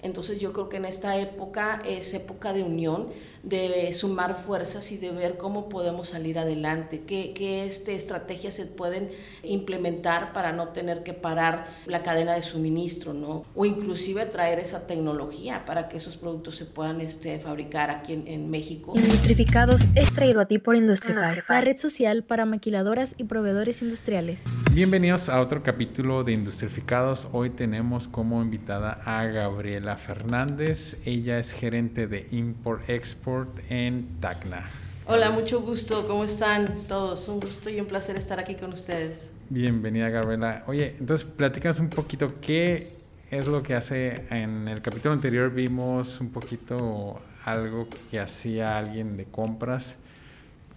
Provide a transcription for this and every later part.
Entonces yo creo que en esta época es época de unión, de sumar fuerzas y de ver cómo podemos salir adelante, qué, qué este, estrategias se pueden implementar para no tener que parar la cadena de suministro, ¿no? O inclusive traer esa tecnología para que esos productos se puedan este, fabricar aquí en, en México. Industrificados es traído a ti por Industrify, la red social para maquiladoras y proveedores industriales. Bienvenidos a otro capítulo de Industrificados. Hoy tenemos como invitada a Gabriela Fernández. Ella es gerente de Import Export en Tacna. Hola, mucho gusto. ¿Cómo están todos? Un gusto y un placer estar aquí con ustedes. Bienvenida, Gabriela. Oye, entonces platícanos un poquito qué es lo que hace. En el capítulo anterior vimos un poquito algo que hacía alguien de compras.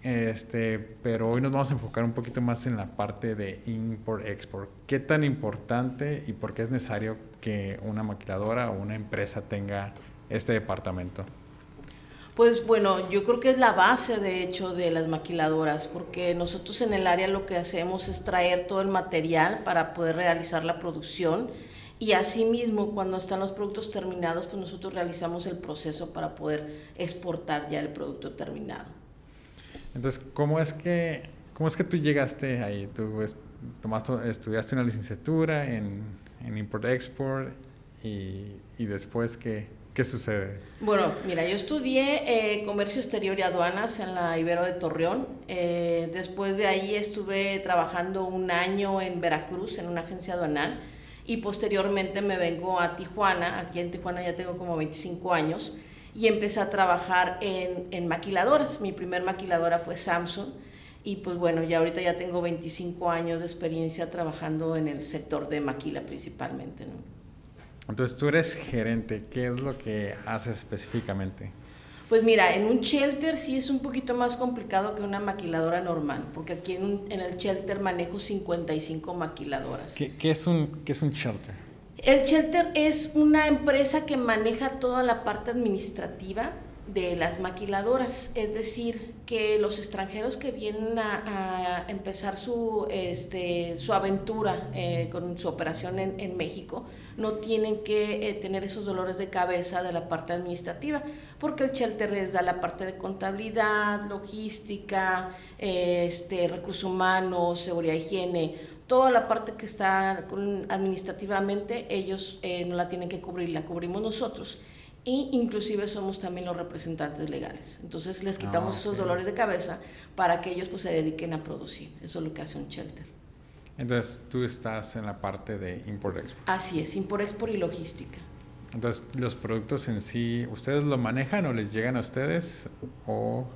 Este, pero hoy nos vamos a enfocar un poquito más en la parte de import-export. ¿Qué tan importante y por qué es necesario que una maquiladora o una empresa tenga este departamento? Pues bueno, yo creo que es la base de hecho de las maquiladoras, porque nosotros en el área lo que hacemos es traer todo el material para poder realizar la producción y asimismo cuando están los productos terminados, pues nosotros realizamos el proceso para poder exportar ya el producto terminado. Entonces, ¿cómo es que, cómo es que tú llegaste ahí? Tú tomaste, estudiaste una licenciatura en, en Import-Export y, y después que ¿Qué sucede? Bueno, mira, yo estudié eh, comercio exterior y aduanas en la Ibero de Torreón. Eh, después de ahí estuve trabajando un año en Veracruz en una agencia aduanal y posteriormente me vengo a Tijuana. Aquí en Tijuana ya tengo como 25 años y empecé a trabajar en, en maquiladoras. Mi primer maquiladora fue Samsung y pues bueno, ya ahorita ya tengo 25 años de experiencia trabajando en el sector de maquila principalmente. ¿no? Entonces tú eres gerente, ¿qué es lo que haces específicamente? Pues mira, en un shelter sí es un poquito más complicado que una maquiladora normal, porque aquí en, el shelter manejo 55 maquiladoras. ¿Qué, es un, ¿Qué es un shelter? El shelter es una empresa que maneja toda la parte administrativa de las maquiladoras, es decir, que los extranjeros que vienen a, empezar su, este, su aventura eh, con su operación en, en, México no tienen que eh, tener esos dolores de cabeza de la parte administrativa, porque el shelter les da la parte de contabilidad, logística, este, recursos humanos, seguridad, higiene, toda la parte que está administrativamente, ellos eh, no la tienen que cubrir, la cubrimos nosotros y inclusive somos también los representantes legales. Entonces les quitamos ah, esos dolores de cabeza para que ellos pues se dediquen a producir. Eso es lo que hace un shelter. Entonces tú estás en la parte de import-export. Así es, import-export y logística. Entonces los productos en sí, ¿ustedes lo manejan o les llegan a ustedes o...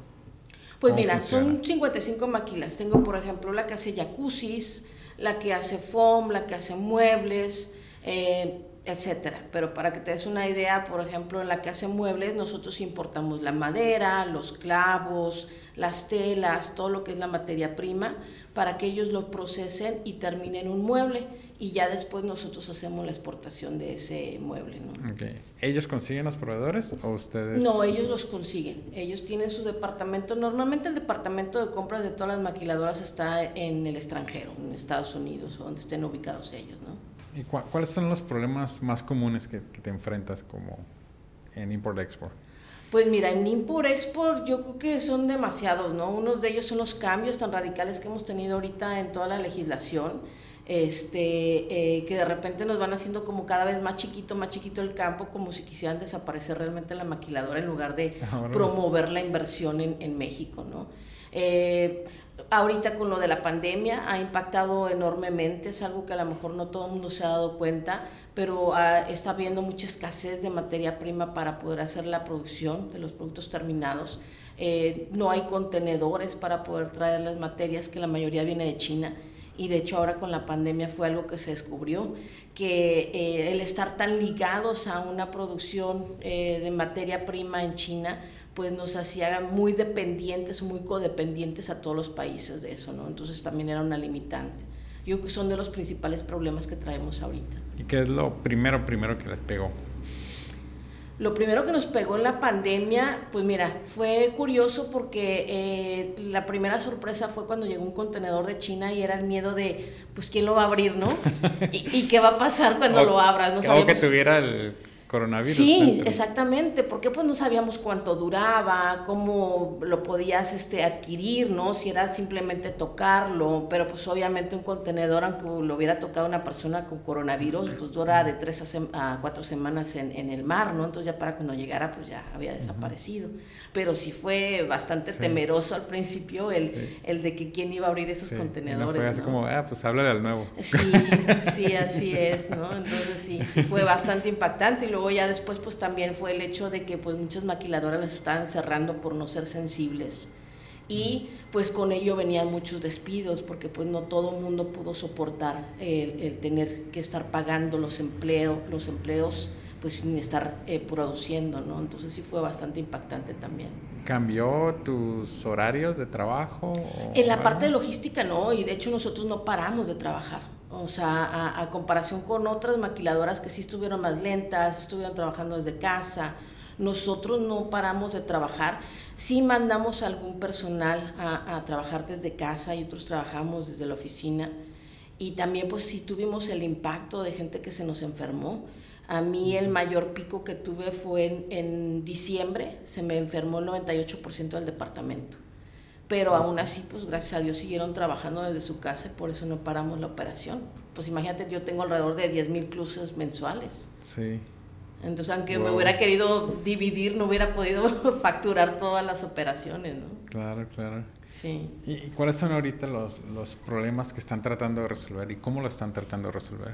Pues mira, son 55 maquilas. Tengo por ejemplo la que hace jacuzzis, la que hace foam, la que hace muebles. Eh, etcétera. Pero para que te des una idea, por ejemplo, en la que hace muebles, nosotros importamos la madera, los clavos, las telas, todo lo que es la materia prima, para que ellos lo procesen y terminen un mueble. Y ya después nosotros hacemos la exportación de ese mueble. ¿no? Okay. ¿Ellos consiguen los proveedores o ustedes? No, ellos los consiguen. Ellos tienen su departamento. Normalmente el departamento de compras de todas las maquiladoras está en el extranjero, en Estados Unidos, o donde estén ubicados ellos. ¿no? ¿Y cuáles son los problemas más comunes que, te enfrentas como en import-export? Pues mira, en import-export yo creo que son demasiados, ¿no? Unos de ellos son los cambios tan radicales que hemos tenido ahorita en toda la legislación, este, eh, que de repente nos van haciendo como cada vez más chiquito, más chiquito el campo, como si quisieran desaparecer realmente la maquiladora en lugar de promover la inversión en, en México, ¿no? Eh, ahorita con lo de la pandemia ha impactado enormemente, es algo que a lo mejor no todo el mundo se ha dado cuenta, pero ah, está habiendo mucha escasez de materia prima para poder hacer la producción de los productos terminados. Eh, no hay contenedores para poder traer las materias, que la mayoría viene de China. Y de hecho ahora con la pandemia fue algo que se descubrió, que eh, el estar tan ligados a una producción eh, de materia prima en China, pues nos hacía muy dependientes, muy codependientes a todos los países de eso, ¿no? Entonces también era una limitante. Yo creo que son de los principales problemas que traemos ahorita. ¿Y qué es lo primero, primero que les pegó? Lo primero que nos pegó en la pandemia, pues mira, fue curioso porque eh, la primera sorpresa fue cuando llegó un contenedor de China y era el miedo de, pues, ¿quién lo va a abrir, no? ¿Y, qué va a pasar cuando lo abras? No que tuviera el coronavirus. Sí, exactamente, porque pues no sabíamos cuánto duraba, cómo lo podías este, adquirir, ¿no? Si era simplemente tocarlo, pero pues obviamente un contenedor, aunque lo hubiera tocado una persona con coronavirus, pues dura de tres a, cuatro semanas en, en, el mar, ¿no? Entonces ya para cuando llegara pues ya había desaparecido. Pero sí fue bastante temeroso al principio el, el de que quién iba a abrir esos contenedores. fue así como, ah, pues háblale al nuevo. Sí, sí, así es, ¿no? Entonces sí, sí fue bastante impactante y luego ya después pues también fue el hecho de que pues muchas maquiladoras las estaban cerrando por no ser sensibles y pues con ello venían muchos despidos porque pues no todo el mundo pudo soportar el, tener que estar pagando los empleos, los empleos pues sin estar eh, produciendo, ¿no? Entonces sí fue bastante impactante también. ¿Cambió tus horarios de trabajo? En la parte de logística no, y de hecho nosotros no paramos de trabajar. O sea, a, comparación con otras maquiladoras que sí estuvieron más lentas, estuvieron trabajando desde casa, nosotros no paramos de trabajar. Sí mandamos algún personal a, trabajar desde casa y otros trabajamos desde la oficina. Y también pues sí tuvimos el impacto de gente que se nos enfermó. A mí el mayor pico que tuve fue en, en diciembre, se me enfermó el 98% del departamento pero aún así, pues gracias a Dios siguieron trabajando desde su casa y por eso no paramos la operación. Pues imagínate, yo tengo alrededor de 10 mil cruces mensuales. Sí. Entonces, aunque me hubiera querido dividir, no hubiera podido facturar todas las operaciones, ¿no? Claro, claro. Sí. ¿Y cuáles son ahorita los, los problemas que están tratando de resolver y cómo lo están tratando de resolver?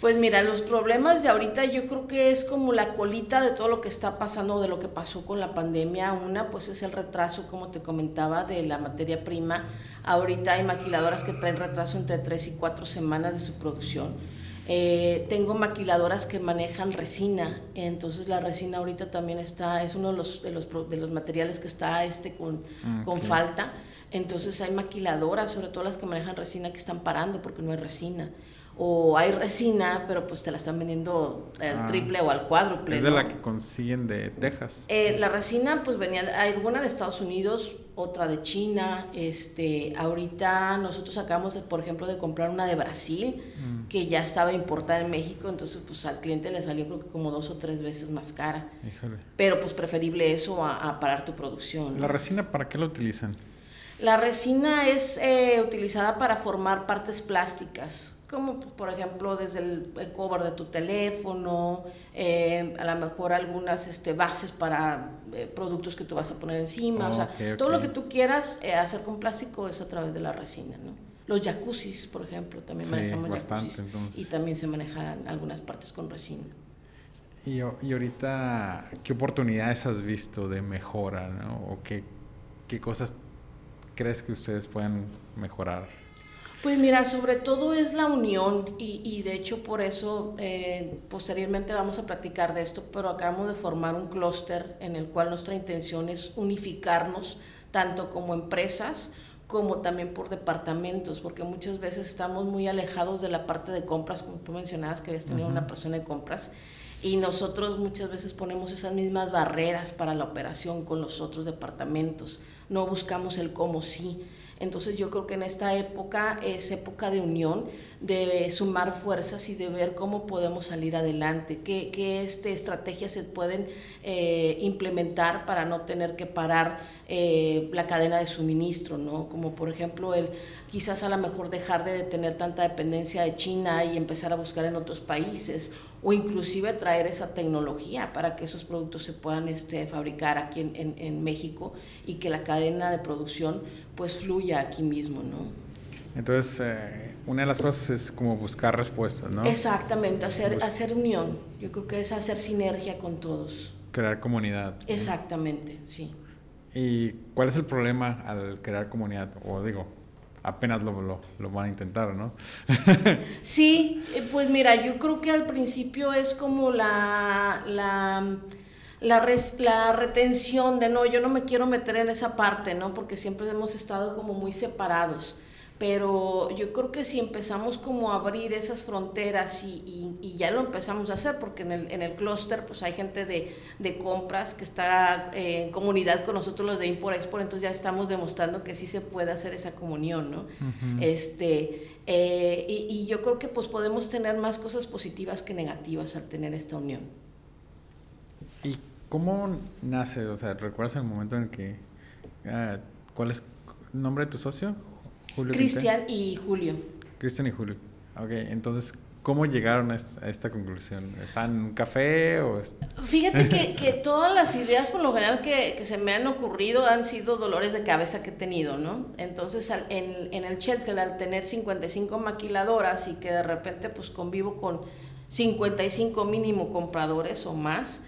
Pues mira, los problemas de ahorita yo creo que es como la colita de todo lo que está pasando, de lo que pasó con la pandemia. Una, pues es el retraso, como te comentaba, de la materia prima. Ahorita hay maquiladoras que traen retraso entre tres y cuatro semanas de su producción. Eh, tengo maquiladoras que manejan resina, entonces la resina ahorita también está, es uno de los, de los, de los materiales que está este con, con falta. Entonces hay maquiladoras, sobre todo las que manejan resina, que están parando porque no hay resina o hay resina, pero pues te la están vendiendo al ah. triple o al cuádruple. Es de la que consiguen de Texas. Eh, la resina, pues venía, hay alguna de Estados Unidos, otra de China. Este, ahorita nosotros acabamos, por ejemplo, de comprar una de Brasil, mm. que ya estaba importada en México, entonces pues al cliente le salió creo que como dos o tres veces más cara. Híjole. Pero pues preferible eso a, parar tu producción. ¿La resina para qué la utilizan? La resina es eh, utilizada para formar partes plásticas como pues, por ejemplo desde el, cover de tu teléfono, eh, a lo mejor algunas este, bases para eh, productos que tú vas a poner encima, o sea, todo lo que tú quieras eh, hacer con plástico es a través de la resina, ¿no? Los jacuzzis, por ejemplo, también manejamos jacuzzis y también se manejan algunas partes con resina. Y, y, ahorita, ¿qué oportunidades has visto de mejora, ¿no? ¿O qué, qué cosas crees que ustedes pueden mejorar? Pues mira, sobre todo es la unión y, de hecho por eso eh, posteriormente vamos a platicar de esto, pero acabamos de formar un clúster en el cual nuestra intención es unificarnos tanto como empresas como también por departamentos, porque muchas veces estamos muy alejados de la parte de compras, como tú mencionabas que habías tenido una persona de compras, y nosotros muchas veces ponemos esas mismas barreras para la operación con los otros departamentos, no buscamos el cómo sí. Entonces yo creo que en esta época es época de unión, de sumar fuerzas y de ver cómo podemos salir adelante, qué, qué este, estrategias se pueden eh, implementar para no tener que parar eh, la cadena de suministro, ¿no? Como por ejemplo el quizás a lo mejor dejar de tener tanta dependencia de China y empezar a buscar en otros países o inclusive traer esa tecnología para que esos productos se puedan este, fabricar aquí en, en, México y que la cadena de producción pues fluya aquí mismo, ¿no? Entonces, eh, una de las cosas es como buscar respuestas, ¿no? Exactamente, hacer, hacer unión. Yo creo que es hacer sinergia con todos. Crear comunidad. Exactamente, sí. ¿Y cuál es el problema al crear comunidad? O digo, apenas lo, lo, van a intentar, ¿no? sí, eh, pues mira, yo creo que al principio es como la, la, la, la, retención de, no, yo no me quiero meter en esa parte, ¿no? Porque siempre hemos estado como muy separados pero yo creo que si empezamos como a abrir esas fronteras y, y, ya lo empezamos a hacer, porque en el, en el clúster pues hay gente de, de compras que está eh, en comunidad con nosotros los de Import Export, entonces ya estamos demostrando que sí se puede hacer esa comunión, ¿no? este, eh, y, y, yo creo que pues podemos tener más cosas positivas que negativas al tener esta unión. ¿Cómo nace? O sea, ¿recuerdas el momento en el que... Ah, ¿Cuál es el nombre de tu socio? Julio Cristian y Julio. Cristian y Julio. Ok, entonces, ¿Cómo llegaron a esta conclusión? ¿Están en un café o...? Fíjate que, que, todas las ideas por lo general que, que, se me han ocurrido han sido dolores de cabeza que he tenido, ¿no? Entonces en, en el shelter al tener 55 maquiladoras y que de repente pues convivo con 55 mínimo compradores o más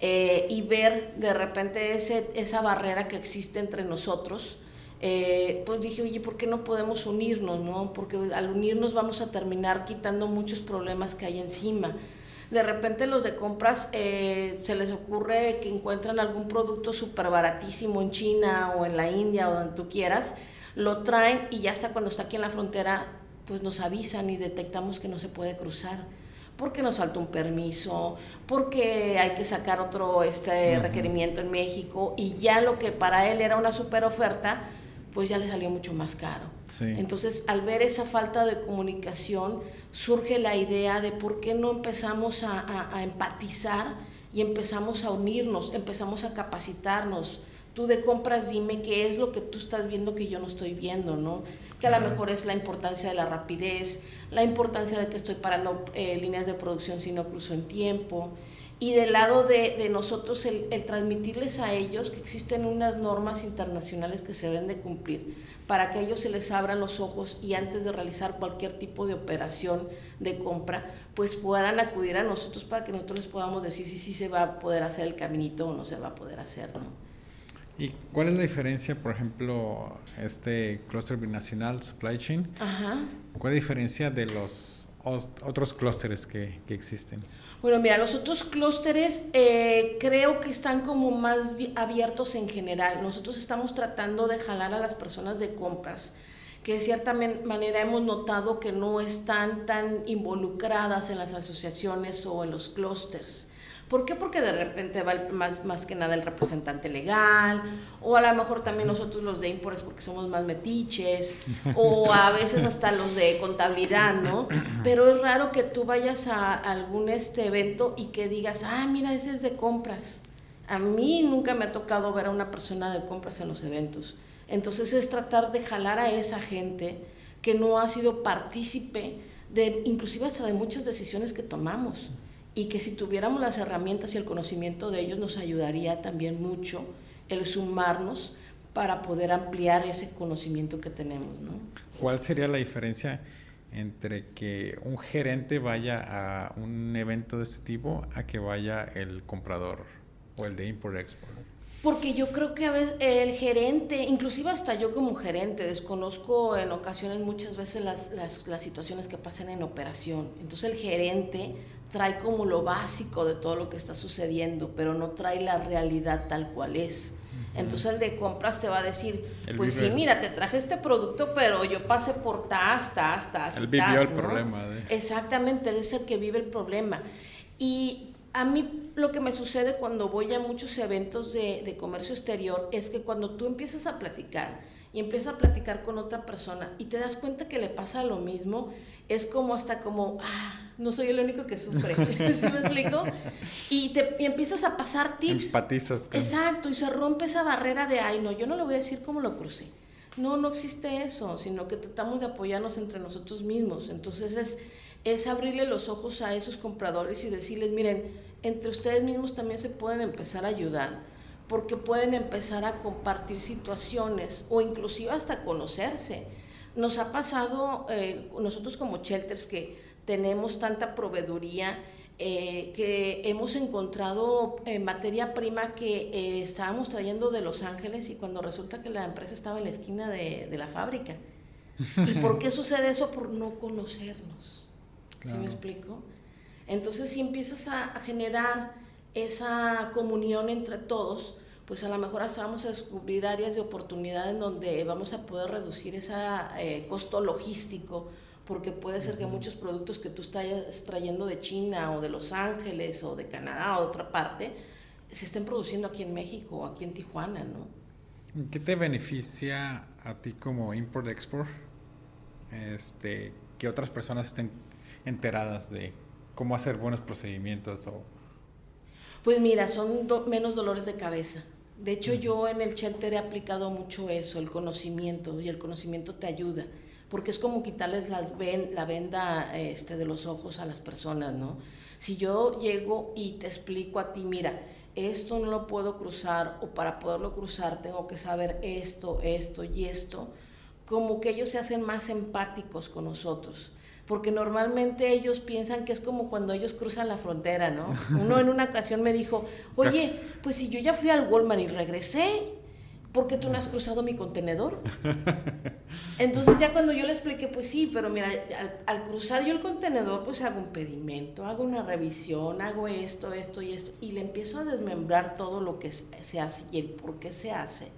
eh, y ver de repente ese, esa barrera que existe entre nosotros, eh, pues dije, oye, ¿por qué no podemos unirnos? No? Porque al unirnos vamos a terminar quitando muchos problemas que hay encima. De repente los de compras eh, se les ocurre que encuentran algún producto súper baratísimo en China o en la India o donde tú quieras, lo traen y ya hasta cuando está aquí en la frontera, pues nos avisan y detectamos que no se puede cruzar porque nos falta un permiso, porque hay que sacar otro este requerimiento en México y ya lo que para él era una super oferta, pues ya le salió mucho más caro. Entonces, al ver esa falta de comunicación, surge la idea de por qué no empezamos a, empatizar y empezamos a unirnos, empezamos a capacitarnos. Tú de compras dime qué es lo que tú estás viendo que yo no estoy viendo, ¿no? Que a lo mejor es la importancia de la rapidez, la importancia de que estoy parando eh, líneas de producción si no cruzo en tiempo, y del lado de, nosotros el, transmitirles a ellos que existen unas normas internacionales que se deben de cumplir para que a ellos se les abran los ojos y antes de realizar cualquier tipo de operación de compra, pues puedan acudir a nosotros para que nosotros les podamos decir si sí se va a poder hacer el caminito o no se va a poder hacer, ¿no? ¿Y cuál es la diferencia, por ejemplo, este clúster binacional supply chain? Ajá. ¿Cuál es la diferencia de los otros clústeres que, que existen? Bueno, mira, los otros clústeres eh, creo que están como más abiertos en general. Nosotros estamos tratando de jalar a las personas de compras que de cierta manera hemos notado que no están tan involucradas en las asociaciones o en los clústeres. ¿Por qué? Porque de repente va más, que nada el representante legal, o a lo mejor también nosotros los de importes porque somos más metiches, o a veces hasta los de contabilidad, ¿no? Pero es raro que tú vayas a algún este evento y que digas, ah, mira, ese es de compras. A mí nunca me ha tocado ver a una persona de compras en los eventos. Entonces es tratar de jalar a esa gente que no ha sido partícipe de, inclusive hasta de muchas decisiones que tomamos y que si tuviéramos las herramientas y el conocimiento de ellos nos ayudaría también mucho el sumarnos para poder ampliar ese conocimiento que tenemos. ¿no? ¿Cuál sería la diferencia entre que un gerente vaya a un evento de este tipo a que vaya el comprador o el de import-export? Porque yo creo que a veces el gerente, inclusive hasta yo como gerente, desconozco en ocasiones muchas veces las, las, las situaciones que pasan en operación. Entonces el gerente trae como lo básico de todo lo que está sucediendo, pero no trae la realidad tal cual es. Entonces el de compras te va a decir, pues sí, mira, te traje este producto, pero yo pasé por tas, tas, tas. Él vivió el problema. Exactamente, él es el que vive el problema. Y a mí lo que me sucede cuando voy a muchos eventos de, de comercio exterior es que cuando tú empiezas a platicar y empiezas a platicar con otra persona y te das cuenta que le pasa lo mismo, es como hasta como, ah, no soy el único que sufre, ¿sí me explico? Y, te, empiezas a pasar tips. Empatizas. Exacto, y se rompe esa barrera de, ay, no, yo no le voy a decir cómo lo crucé. No, no existe eso, sino que tratamos de apoyarnos entre nosotros mismos. Entonces es, es abrirle los ojos a esos compradores y decirles, miren, entre ustedes mismos también se pueden empezar a ayudar, porque pueden empezar a compartir situaciones o inclusive hasta conocerse nos ha pasado, eh, nosotros como shelters, que tenemos tanta proveeduría, eh, que hemos encontrado eh, materia prima que estábamos trayendo de Los Ángeles y cuando resulta que la empresa estaba en la esquina de, la fábrica. ¿Y por qué sucede eso? Por no conocernos. ¿Sí me explico? Entonces, si empiezas a, a generar esa comunión entre todos, pues a lo mejor hasta vamos a descubrir áreas de oportunidad en donde vamos a poder reducir ese eh, costo logístico, porque puede ser que muchos productos que tú estás trayendo de China o de Los Ángeles o de Canadá o de otra parte, se estén produciendo aquí en México o aquí en Tijuana, ¿no? ¿Qué te beneficia a ti como import-export este, que otras personas estén enteradas de cómo hacer buenos procedimientos o Pues mira, son menos dolores de cabeza. De hecho, yo en el shelter he aplicado mucho eso, el conocimiento, y el conocimiento te ayuda, porque es como quitarles las ven, la venda este, de los ojos a las personas, ¿no? Si yo llego y te explico a ti, mira, esto no lo puedo cruzar, o para poderlo cruzar tengo que saber esto, esto y esto, como que ellos se hacen más empáticos con nosotros porque normalmente ellos piensan que es como cuando ellos cruzan la frontera, ¿no? Uno en una ocasión me dijo, oye, pues si yo ya fui al Walmart y regresé, ¿por qué tú no has cruzado mi contenedor? Entonces ya cuando yo le expliqué, pues sí, pero mira, al, cruzar yo el contenedor, pues hago un pedimento, hago una revisión, hago esto, esto y esto, y le empiezo a desmembrar todo lo que se hace y el por qué se hace.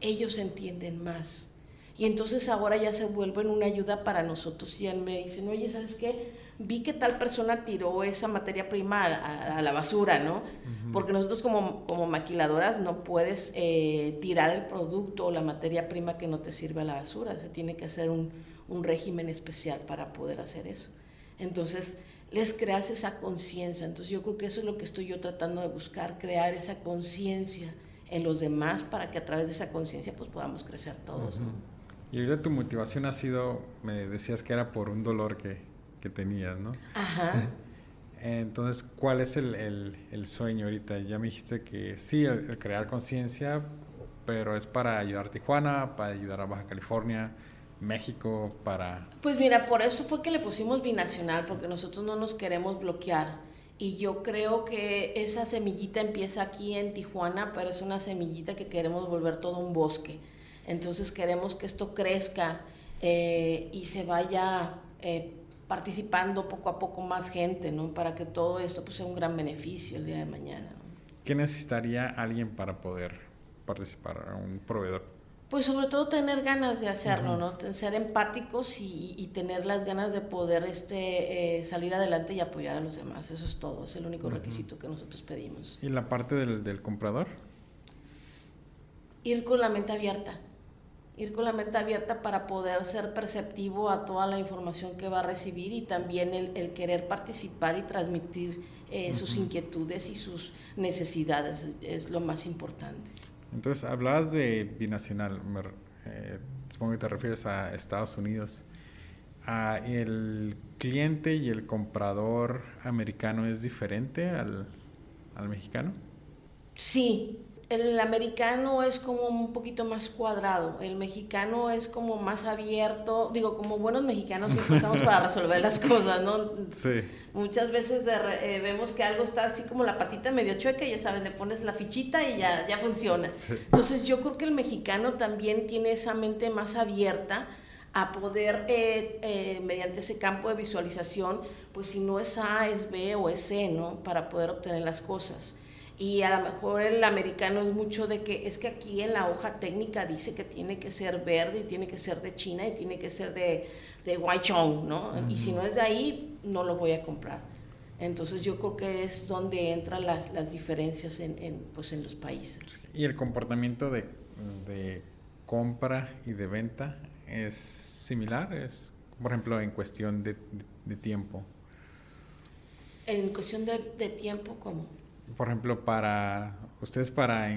Ellos entienden más. Y entonces ahora ya se vuelven una ayuda para nosotros y me dicen, oye, ¿sabes qué? Vi que tal persona tiró esa materia prima a, la basura, ¿no? Porque nosotros como, como maquiladoras no puedes eh, tirar el producto o la materia prima que no te sirve a la basura. Se tiene que hacer un, un régimen especial para poder hacer eso. Entonces, les creas esa conciencia. Entonces, yo creo que eso es lo que estoy yo tratando de buscar, crear esa conciencia en los demás para que a través de esa conciencia pues podamos crecer todos. Y ahorita tu motivación ha sido, me decías que era por un dolor que, que tenías, ¿no? Ajá. Entonces, ¿cuál es el, el, el, sueño ahorita? Ya me dijiste que sí, el, crear conciencia, pero es para ayudar a Tijuana, para ayudar a Baja California, México, para... Pues mira, por eso fue que le pusimos binacional, porque nosotros no nos queremos bloquear. Y yo creo que esa semillita empieza aquí en Tijuana, pero es una semillita que queremos volver todo un bosque. Entonces queremos que esto crezca eh, y se vaya eh, participando poco a poco más gente, ¿no? Para que todo esto pues, sea un gran beneficio el día de mañana. ¿Qué necesitaría alguien para poder participar, un proveedor? Pues sobre todo tener ganas de hacerlo, ¿no? Ser empáticos y, tener las ganas de poder este, eh, salir adelante y apoyar a los demás. Eso es todo, es el único requisito que nosotros pedimos. ¿Y la parte del, del comprador? Ir con la mente abierta ir con la mente abierta para poder ser perceptivo a toda la información que va a recibir y también el, querer participar y transmitir eh, sus inquietudes y sus necesidades es lo más importante. Entonces, hablabas de binacional, eh, supongo que te refieres a Estados Unidos. Ah, ¿El cliente y el comprador americano es diferente al, al mexicano? Sí, el americano es como un poquito más cuadrado, el mexicano es como más abierto, digo, como buenos mexicanos siempre estamos para resolver las cosas, ¿no? Sí. Muchas veces eh, vemos que algo está así como la patita medio chueca ya sabes, le pones la fichita y ya, ya funciona. Entonces yo creo que el mexicano también tiene esa mente más abierta a poder, eh, eh, mediante ese campo de visualización, pues si no es A, es B o es C, ¿no? Para poder obtener las cosas. Y a lo mejor el americano es mucho de que es que aquí en la hoja técnica dice que tiene que ser verde y tiene que ser de China y tiene que ser de, de Guaychong, ¿no? Y si no es de ahí, no lo voy a comprar. Entonces yo creo que es donde entran las, las diferencias en, en, pues en los países. ¿Y el comportamiento de, de compra y de venta es similar? Es, por ejemplo, en cuestión de, de, tiempo. En cuestión de, de tiempo, ¿cómo? Por ejemplo, para ustedes para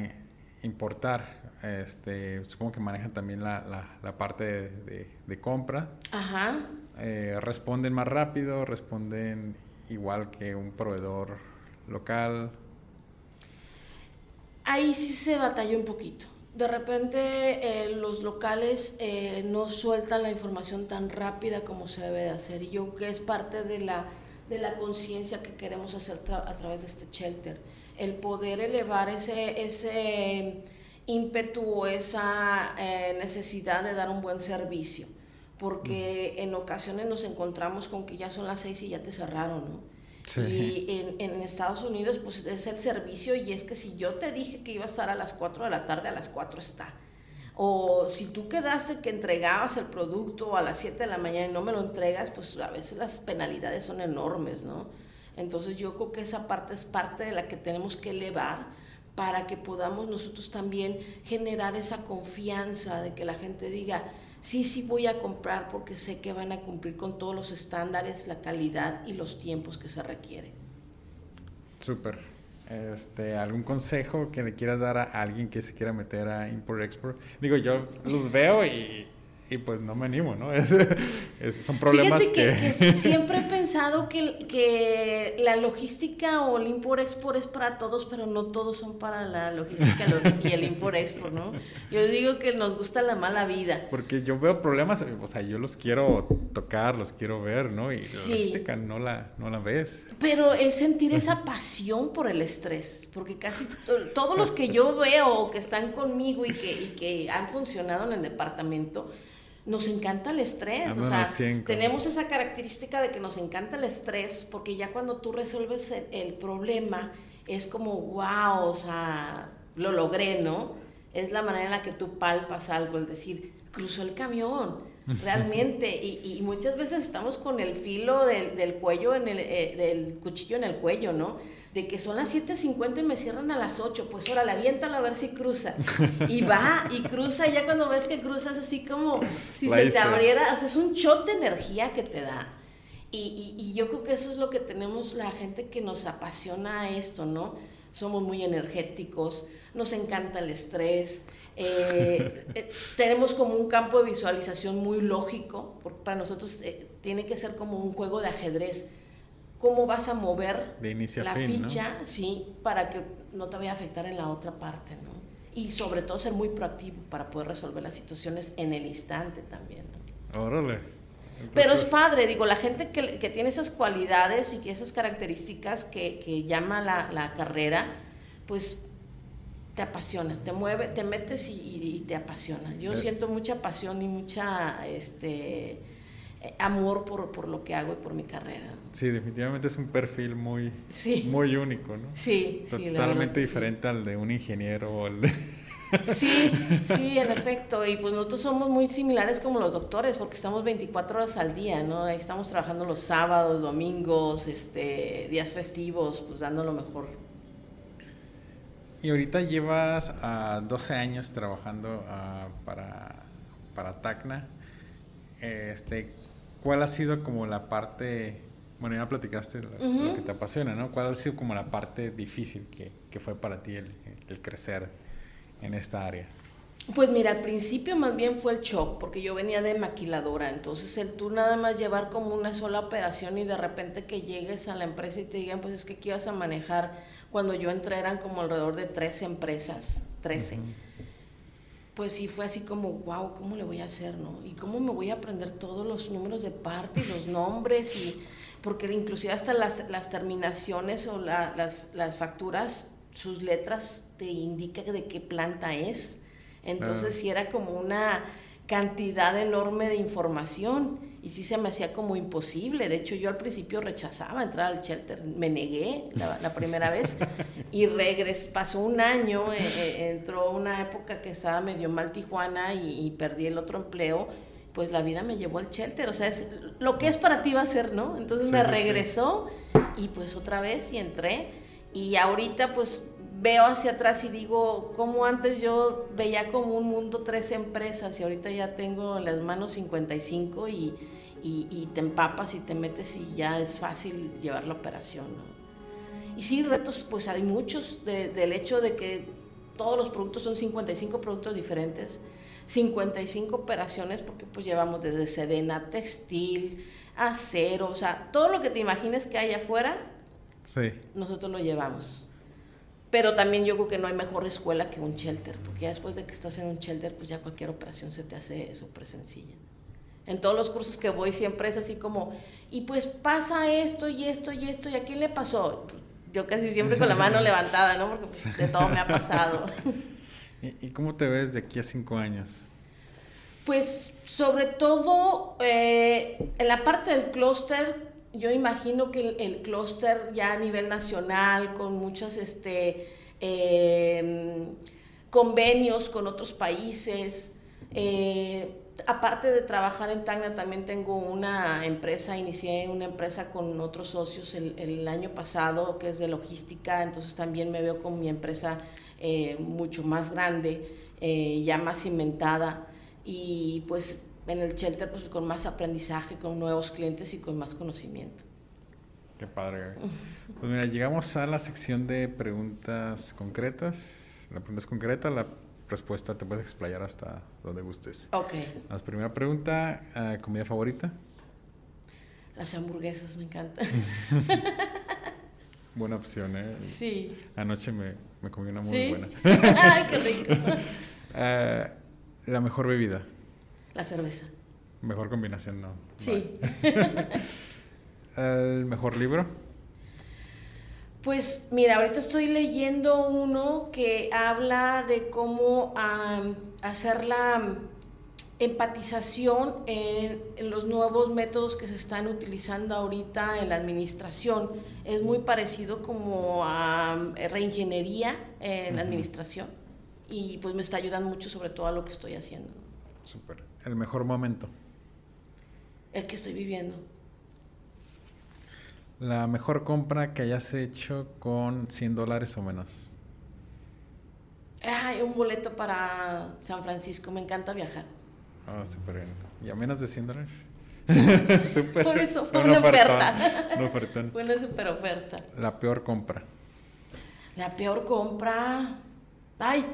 importar, este, supongo que manejan también la, la, parte de, de, compra. Ajá. Eh, responden más rápido, responden igual que un proveedor local. Ahí sí se batalla un poquito. De repente eh, los locales eh, no sueltan la información tan rápida como se debe de hacer. Y yo creo que es parte de la de la conciencia que queremos hacer a través de este shelter. El poder elevar ese, ese ímpetu o esa eh, necesidad de dar un buen servicio. Porque en ocasiones nos encontramos con que ya son las seis y ya te cerraron, ¿no? Y en, en, Estados Unidos, pues es el servicio y es que si yo te dije que iba a estar a las 4 de la tarde, a las 4 está. O si tú quedaste que entregabas el producto a las 7 de la mañana y no me lo entregas, pues a veces las penalidades son enormes, ¿no? Entonces yo creo que esa parte es parte de la que tenemos que elevar para que podamos nosotros también generar esa confianza de que la gente diga, sí, sí voy a comprar porque sé que van a cumplir con todos los estándares, la calidad y los tiempos que se requieren. Súper. Este, algún consejo que le quieras dar a alguien que se quiera meter a Import Export. Digo, yo los veo y y pues no me animo, ¿no? Es, son problemas Fíjate que, que... siempre he pensado que, que la logística o el import-export es para todos, pero no todos son para la logística y el import-export, ¿no? Yo digo que nos gusta la mala vida. Porque yo veo problemas, o sea, yo los quiero tocar, los quiero ver, ¿no? Y la logística no la, no la ves. Pero es sentir esa pasión por el estrés, porque casi todos los que yo veo que están conmigo y que, y que han funcionado en el departamento, nos encanta el estrés. o sea, tenemos esa característica de que nos encanta el estrés porque ya cuando tú resuelves el, problema es como, wow, o sea, lo logré, ¿no? Es la manera en la que tú palpas algo, el decir, cruzó el camión, realmente. y, y, muchas veces estamos con el filo del, del cuello, en el, eh, del cuchillo en el cuello, ¿no? De que son las 7.50 y me cierran a las 8, pues ahora la aviéntalo a ver si cruza. Y va, y cruza, y ya cuando ves que cruzas así como si se te abriera, o sea, es un shot de energía que te da. Y, y, yo creo que eso es lo que tenemos la gente que nos apasiona esto, ¿no? Somos muy energéticos, nos encanta el estrés, eh, eh, tenemos como un campo de visualización muy lógico, porque para nosotros eh, tiene que ser como un juego de ajedrez cómo vas a mover la ficha, sí, para que no te vaya a afectar en la otra parte, ¿no? Y sobre todo ser muy proactivo para poder resolver las situaciones en el instante también, ¿no? Órale. Pero es padre, digo, la gente que, que, tiene esas cualidades y esas características que, que llama la, la, carrera, pues te apasiona, te mueve, te metes y, y te apasiona. Yo eh. siento mucha pasión y mucha, este, amor por, por, lo que hago y por mi carrera. Sí, definitivamente es un perfil muy, muy único, ¿no? Sí, Totalmente diferente al de un ingeniero o al de... Sí, sí, en efecto. Y pues nosotros somos muy similares como los doctores, porque estamos 24 horas al día, ¿no? Ahí estamos trabajando los sábados, domingos, este, días festivos, pues dando lo mejor. Y ahorita llevas a 12 años trabajando uh, para, para Tacna. Este, ¿Cuál ha sido como la parte, bueno, ya platicaste lo, que te apasiona, ¿no? ¿Cuál ha sido como la parte difícil que, que fue para ti el, el, crecer en esta área? Pues mira, al principio más bien fue el shock, porque yo venía de maquiladora, entonces el tú nada más llevar como una sola operación y de repente que llegues a la empresa y te digan, pues es que aquí vas a manejar, cuando yo entré eran como alrededor de 13 empresas, 13 pues sí fue así como, wow, ¿cómo le voy a hacer, no? Y cómo me voy a aprender todos los números de parte y los nombres y porque inclusive hasta las, las terminaciones o las, las, facturas, sus letras te indican de qué planta es. Entonces sí era como una cantidad enorme de información y sí se me hacía como imposible. De hecho, yo al principio rechazaba entrar al shelter, me negué la, primera vez y regresé, pasó un año, eh, eh, entró una época que estaba medio mal Tijuana y, perdí el otro empleo, pues la vida me llevó al shelter, o sea, es, lo que es para ti va a ser, ¿no? Entonces me regresó y pues otra vez y entré y ahorita pues veo hacia atrás y digo, como antes yo veía como un mundo tres empresas y ahorita ya tengo en las manos 55 y, y, y, te empapas y te metes y ya es fácil llevar la operación. Y sí, retos, pues hay muchos del hecho de que todos los productos son 55 productos diferentes, 55 operaciones porque pues llevamos desde sedena, textil, acero, o sea, todo lo que te imagines que hay afuera, sí. nosotros lo llevamos. Pero también yo creo que no hay mejor escuela que un shelter, porque ya después de que estás en un shelter, pues ya cualquier operación se te hace súper sencilla. En todos los cursos que voy siempre es así como, y pues pasa esto y esto y esto, ¿y a quién le pasó? Yo casi siempre con la mano levantada, ¿no? Porque pues, de todo me ha pasado. ¿Y cómo te ves de aquí a cinco años? Pues sobre todo eh, en la parte del clúster, yo imagino que el, clúster ya a nivel nacional, con muchos este, em, convenios con otros países, eh, aparte de trabajar en Tacna, también tengo una empresa, inicié una empresa con otros socios el, año pasado, que es de logística, entonces también me veo con mi empresa eh, mucho más grande, eh, ya más cimentada, y pues en el shelter pues, con más aprendizaje, con nuevos clientes y con más conocimiento. Qué padre. Pues mira, llegamos a la sección de preguntas concretas. La pregunta es concreta, la respuesta te puedes explayar hasta donde gustes. Ok. La primera pregunta, uh, ¿comida favorita? Las hamburguesas me encantan. Buena opción, ¿eh? Sí. Anoche me, me comí una muy ¿Sí? buena. Ay, qué rico. Uh, la mejor bebida. La cerveza. Mejor combinación, no. Sí. ¿El mejor libro? Pues mira, ahorita estoy leyendo uno que habla de cómo um, hacer la empatización en, en, los nuevos métodos que se están utilizando ahorita en la administración. Es muy parecido como a reingeniería en uh -huh. la administración y pues me está ayudando mucho sobre todo a lo que estoy haciendo. Súper. El mejor momento. El que estoy viviendo. La mejor compra que hayas hecho con 100 dólares o menos. Ay, un boleto para San Francisco. Me encanta viajar. Oh, súper bien. ¿Y a menos de 100 dólares? super. Por eso fue una, oferta. Una ofertón. Fue una super oferta. La peor compra. La peor compra. Ay,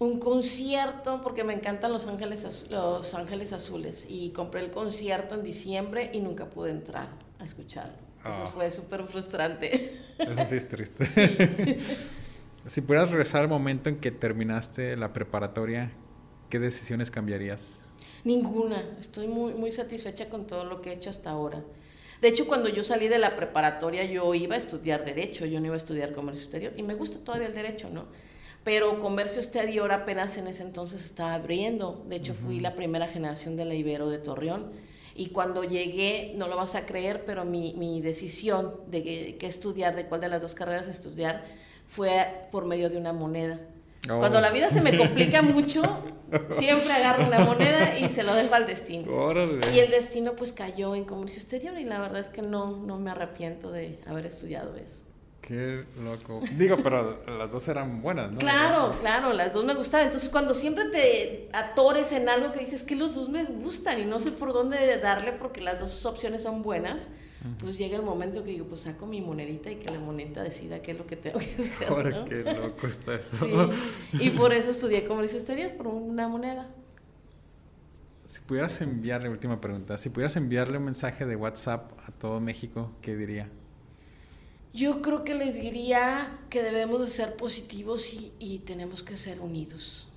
un concierto, porque me encantan Los Ángeles, los Ángeles Azules. Y compré el concierto en diciembre y nunca pude entrar a escucharlo. Eso oh. fue súper frustrante. Eso sí es triste. Sí. si pudieras regresar al momento en que terminaste la preparatoria, ¿qué decisiones cambiarías? Ninguna. Estoy muy, muy satisfecha con todo lo que he hecho hasta ahora. De hecho, cuando yo salí de la preparatoria, yo iba a estudiar Derecho, yo no iba a estudiar Comercio Exterior. Y me gusta todavía el Derecho, ¿no? Pero Comercio Exterior apenas en ese entonces estaba abriendo. De hecho, uh -huh. fui la primera generación de la Ibero de Torreón. Y cuando llegué, no lo vas a creer, pero mi, mi decisión de qué estudiar, de cuál de las dos carreras estudiar, fue por medio de una moneda. Oh. Cuando la vida se me complica mucho, siempre agarro una moneda y se lo dejo al destino. Órale. Y el destino pues cayó en comercio exterior y la verdad es que no, no me arrepiento de haber estudiado eso. Qué loco. Digo, pero las dos eran buenas, ¿no? Claro, claro, las dos me gustaban. Entonces, cuando siempre te atores en algo que dices que los dos me gustan y no sé por dónde darle porque las dos opciones son buenas, uh -huh. pues llega el momento que digo, pues saco mi monedita y que la monedita decida qué es lo que tengo que hacer. Ahora, ¿no? qué loco está eso. Sí. Y por eso estudié comercio exterior, por una moneda. Si pudieras enviarle, última pregunta, si pudieras enviarle un mensaje de WhatsApp a todo México, ¿qué diría? Yo creo que les diría que debemos de ser positivos y, tenemos que ser unidos.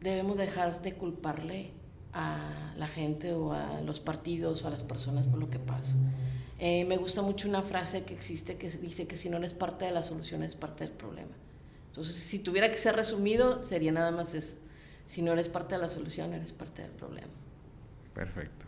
Debemos dejar de culparle a la gente o a los partidos o a las personas por lo que pasa. Eh, me gusta mucho una frase que existe que dice que si no eres parte de la solución, es parte del problema. Entonces, si tuviera que ser resumido, sería nada más eso. Si no eres parte de la solución, eres parte del problema. Perfecto.